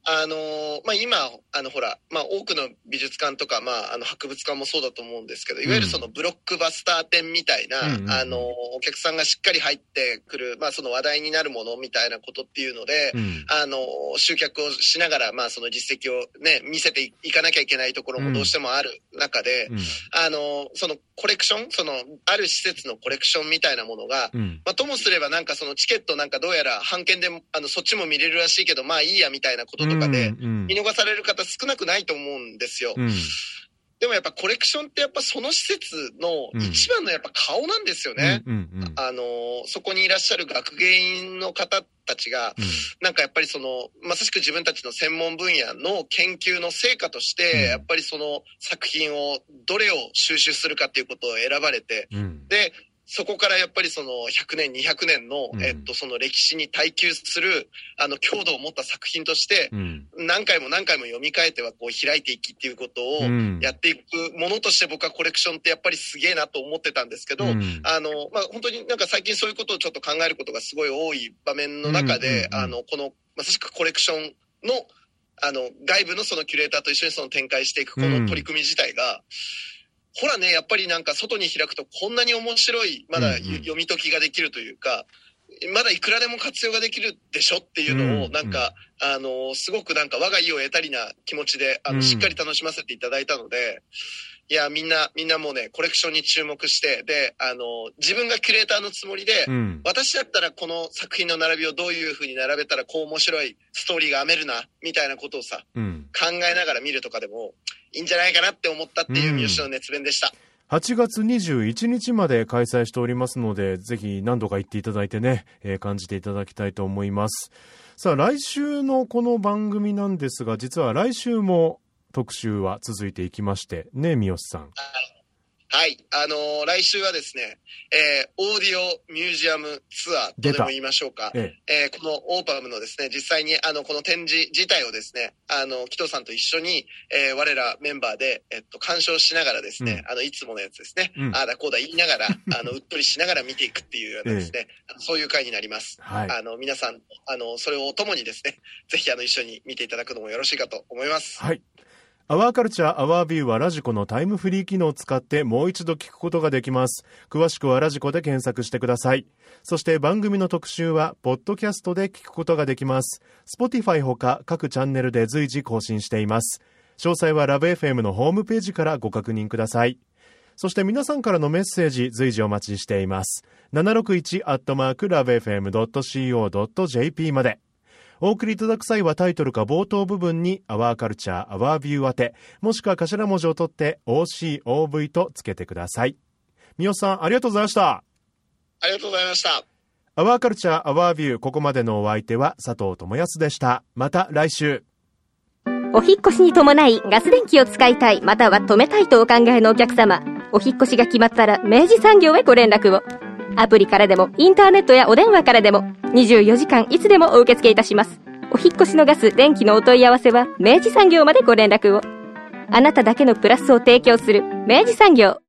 あのーまあ、今、あの、ほら、まあ、多くの美術館とか、まあ、あの、博物館もそうだと思うんですけど、いわゆるそのブロックバスター展みたいな、うんあのーお客さんがしっかり入ってくる、まあ、その話題になるものみたいなことっていうので、うん。あの、集客をしながら、まあ、その実績をね、見せていかなきゃいけないところもどうしてもある中で、うん。あの、そのコレクション、その、ある施設のコレクションみたいなものが、うん。まあ、ともすればなんかそのチケットなんかどうやら半券で、あの、そっちも見れるらしいけど、まあいいやみたいなこととかで、うん見逃される方少なくないと思うんですよ。うん。でもやっぱコレクションってやっぱその施設の一番のやっぱ顔なんですよね。うんうんあの、そこにいらっしゃる学芸員の方たちが、なんかやっぱりその、まさしく自分たちの専門分野の研究の成果として、うん。やっぱりその作品を、どれを収集するかっていうことを選ばれて、うん。で、そこからやっぱりその100年、200年の、うん。えっと、その歴史に耐久する、あの、強度を持った作品として、うん。何回も何回も読み替えてはこう開いていきっていうことをうん。やっていくものとして僕はコレクションってやっぱりすげえなと思ってたんですけど、うん。あの、まあ、本当になんか最近そういうことをちょっと考えることがすごい多い場面の中で、うんうんうん。あの、この、まさしくコレクションの、あの、外部のそのキュレーターと一緒にその展開していくこの取り組み自体が、ほらね、やっぱりなんか外に開くとこんなに面白い、まだうんうん。読み解きができるというか、まだいくらでも活用ができるでしょっていうのを、うんなんか、あの、すごくなんか我が意を得たりな気持ちで、あの、うん。しっかり楽しませていただいたので、いや、みんな、みんなもうね、コレクションに注目して、で、あの、自分がキュレーターのつもりで、うん私だったらこの作品の並びをどういう風に並べたらこう面白いストーリーが編めるな、みたいなことをさ、うん考えながら見るとかでもいいんじゃないかなって思ったっていう三好の熱弁でした。8月21日まで開催しておりますので、ぜひ何度か行っていただいてね、えー感じていただきたいと思います。さあ、来週のこの番組なんですが、実は来週も特集は続いていきまして、ね、三好さん。はい。あのー来週はですね、えーオーディオミュージアムツアーとでも言いましょうか。ええーこのオーパムのですね、実際にあの、この展示自体をですね、あの、紀藤さんと一緒に、えー我らメンバーで、えっと、鑑賞しながらですね、あの、いつものやつですね、うんああだこうだ言いながら、あの、うっとりしながら見ていくっていうようなですね、そういう回になります。はい。あの、皆さん、あの、それをお供にですね、ぜひあの、一緒に見ていただくのもよろしいかと思います。はい。アワーカルチャーアワービューはラジコのタイムフリー機能を使ってもう一度聞くことができます。詳しくはラジコで検索してください。そして番組の特集はポッドキャストで聞くことができます。Spotify ほか各チャンネルで随時更新しています。詳細はラブ f m のホームページからご確認ください。そして皆さんからのメッセージ随時お待ちしています。761アットマークラブ FM.co.jp まで。お送りいただく際はタイトルか冒頭部分に、アワーカルチャー、アワービュー宛て、もしくは頭文字を取って OCOV とつけてください。三好さん、ありがとうございました。ありがとうございました。アワーカルチャー、アワービュー、ここまでのお相手は佐藤智康でした。また来週。お引っ越しに伴いガス電気を使いたいまたは止めたいとお考えのお客様お引っ越しが決まったら明治産業へご連絡をアプリからでもインターネットやお電話からでも24時間いつでもお受け付けいたします。お引越しのガス電気のお問い合わせは明治産業までご連絡を。あなただけのプラスを提供する明治産業。